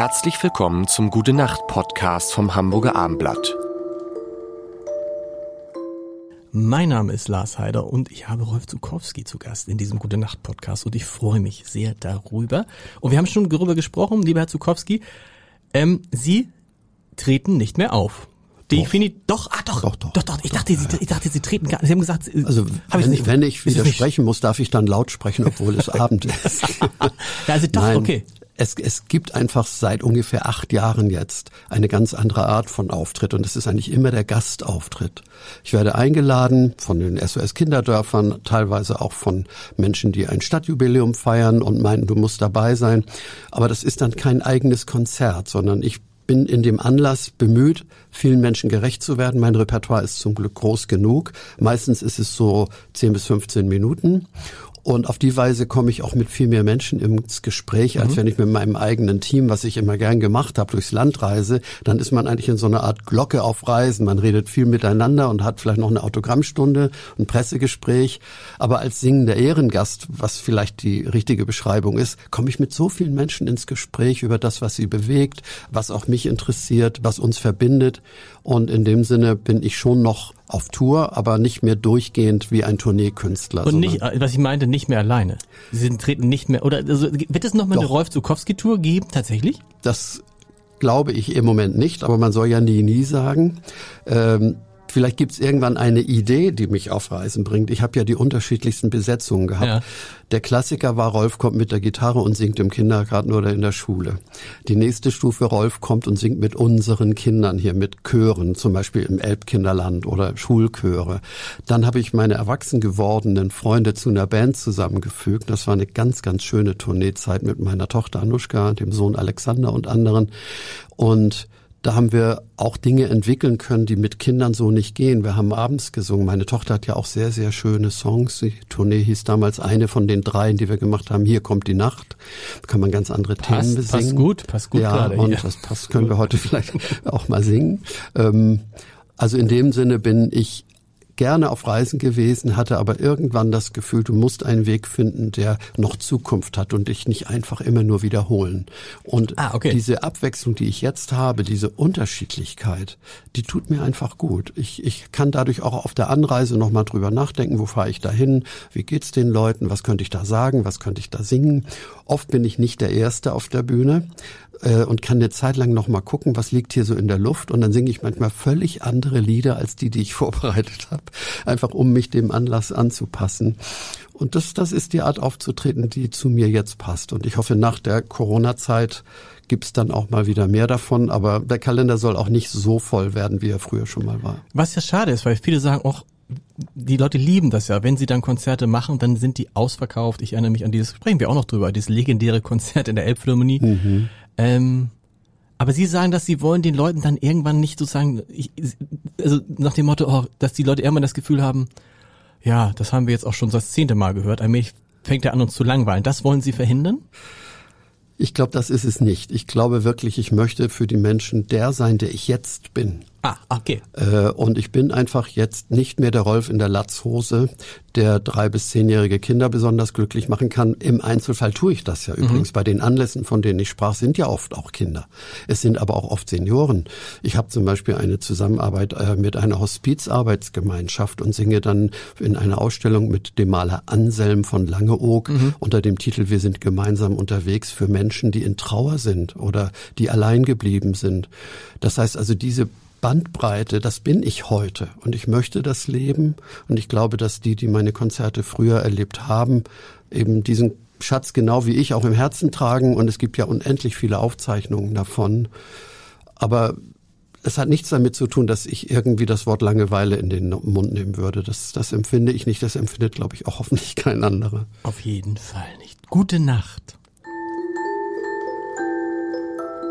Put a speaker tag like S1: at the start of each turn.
S1: Herzlich willkommen zum Gute Nacht Podcast vom Hamburger Armblatt.
S2: Mein Name ist Lars Heider und ich habe Rolf Zukowski zu Gast in diesem Gute Nacht Podcast und ich freue mich sehr darüber. Und wir haben schon darüber gesprochen, lieber Herr Zukowski, ähm, Sie treten nicht mehr auf. Definitiv. Doch, ah, doch, doch, doch, doch, doch. Ich dachte, Sie, ich dachte, Sie treten gar nicht. Sie haben gesagt,
S3: also wenn, ich, nicht, wenn ich widersprechen muss, darf ich dann laut sprechen, obwohl es Abend ist.
S2: ja, also doch, Nein, okay
S3: es, es gibt einfach seit ungefähr acht Jahren jetzt eine ganz andere Art von Auftritt und es ist eigentlich immer der Gastauftritt. Ich werde eingeladen von den SOS Kinderdörfern, teilweise auch von Menschen, die ein Stadtjubiläum feiern und meinen, du musst dabei sein. Aber das ist dann kein eigenes Konzert, sondern ich bin in dem Anlass bemüht, vielen Menschen gerecht zu werden. Mein Repertoire ist zum Glück groß genug. Meistens ist es so 10 bis 15 Minuten. Und auf die Weise komme ich auch mit viel mehr Menschen ins Gespräch, als mhm. wenn ich mit meinem eigenen Team, was ich immer gern gemacht habe, durchs Land reise. Dann ist man eigentlich in so einer Art Glocke auf Reisen. Man redet viel miteinander und hat vielleicht noch eine Autogrammstunde, ein Pressegespräch. Aber als singender Ehrengast, was vielleicht die richtige Beschreibung ist, komme ich mit so vielen Menschen ins Gespräch über das, was sie bewegt, was auch mich interessiert, was uns verbindet. Und in dem Sinne bin ich schon noch auf Tour, aber nicht mehr durchgehend wie ein Tourneekünstler.
S2: Und nicht, was ich meinte, nicht mehr alleine. Sie treten nicht mehr, oder also, wird es nochmal eine Rolf Zukowski-Tour geben, tatsächlich?
S3: Das glaube ich im Moment nicht, aber man soll ja nie, nie sagen. Ähm, Vielleicht gibt es irgendwann eine Idee, die mich auf Reisen bringt. Ich habe ja die unterschiedlichsten Besetzungen gehabt. Ja. Der Klassiker war, Rolf kommt mit der Gitarre und singt im Kindergarten oder in der Schule. Die nächste Stufe, Rolf kommt und singt mit unseren Kindern hier, mit Chören, zum Beispiel im Elbkinderland oder Schulchöre. Dann habe ich meine erwachsen gewordenen Freunde zu einer Band zusammengefügt. Das war eine ganz, ganz schöne Tourneezeit mit meiner Tochter Anushka, dem Sohn Alexander und anderen. Und da haben wir auch Dinge entwickeln können, die mit Kindern so nicht gehen. Wir haben abends gesungen. Meine Tochter hat ja auch sehr, sehr schöne Songs. Die Tournee hieß damals eine von den dreien, die wir gemacht haben. Hier kommt die Nacht. Da kann man ganz andere passt, Themen besingen.
S2: Passt gut, passt gut
S3: ja,
S2: gerade.
S3: Und hier. das passt, können wir heute vielleicht auch mal singen. Ähm, also in dem Sinne bin ich gerne auf Reisen gewesen, hatte aber irgendwann das Gefühl, du musst einen Weg finden, der noch Zukunft hat und dich nicht einfach immer nur wiederholen. Und ah, okay. diese Abwechslung, die ich jetzt habe, diese Unterschiedlichkeit, die tut mir einfach gut. Ich, ich kann dadurch auch auf der Anreise nochmal drüber nachdenken, wo fahre ich da hin, wie geht's den Leuten, was könnte ich da sagen, was könnte ich da singen. Oft bin ich nicht der Erste auf der Bühne, äh, und kann eine Zeit lang noch mal gucken, was liegt hier so in der Luft und dann singe ich manchmal völlig andere Lieder als die, die ich vorbereitet habe, einfach um mich dem Anlass anzupassen. Und das, das ist die Art aufzutreten, die zu mir jetzt passt. Und ich hoffe, nach der Corona-Zeit gibt's dann auch mal wieder mehr davon. Aber der Kalender soll auch nicht so voll werden, wie er früher schon mal war.
S2: Was ja schade ist, weil viele sagen auch, die Leute lieben das ja. Wenn sie dann Konzerte machen, dann sind die ausverkauft. Ich erinnere mich an dieses, sprechen wir auch noch drüber, dieses legendäre Konzert in der Elbphilharmonie. Mhm. Ähm, aber Sie sagen, dass Sie wollen den Leuten dann irgendwann nicht sozusagen, ich, also nach dem Motto, oh, dass die Leute irgendwann das Gefühl haben, ja, das haben wir jetzt auch schon das zehnte Mal gehört, allmählich fängt er an uns zu langweilen. Das wollen Sie verhindern?
S3: Ich glaube, das ist es nicht. Ich glaube wirklich, ich möchte für die Menschen der sein, der ich jetzt bin.
S2: Ah, okay.
S3: Äh, und ich bin einfach jetzt nicht mehr der Rolf in der Latzhose, der drei- bis zehnjährige Kinder besonders glücklich machen kann. Im Einzelfall tue ich das ja mhm. übrigens. Bei den Anlässen, von denen ich sprach, sind ja oft auch Kinder. Es sind aber auch oft Senioren. Ich habe zum Beispiel eine Zusammenarbeit äh, mit einer Hospizarbeitsgemeinschaft und singe dann in einer Ausstellung mit dem Maler Anselm von Langeoog mhm. unter dem Titel Wir sind gemeinsam unterwegs für Menschen, die in Trauer sind oder die allein geblieben sind. Das heißt also, diese Bandbreite, das bin ich heute und ich möchte das leben und ich glaube, dass die, die meine Konzerte früher erlebt haben, eben diesen Schatz genau wie ich auch im Herzen tragen und es gibt ja unendlich viele Aufzeichnungen davon. Aber es hat nichts damit zu tun, dass ich irgendwie das Wort Langeweile in den Mund nehmen würde. Das, das empfinde ich nicht. Das empfindet, glaube ich, auch hoffentlich kein anderer.
S2: Auf jeden Fall nicht. Gute Nacht.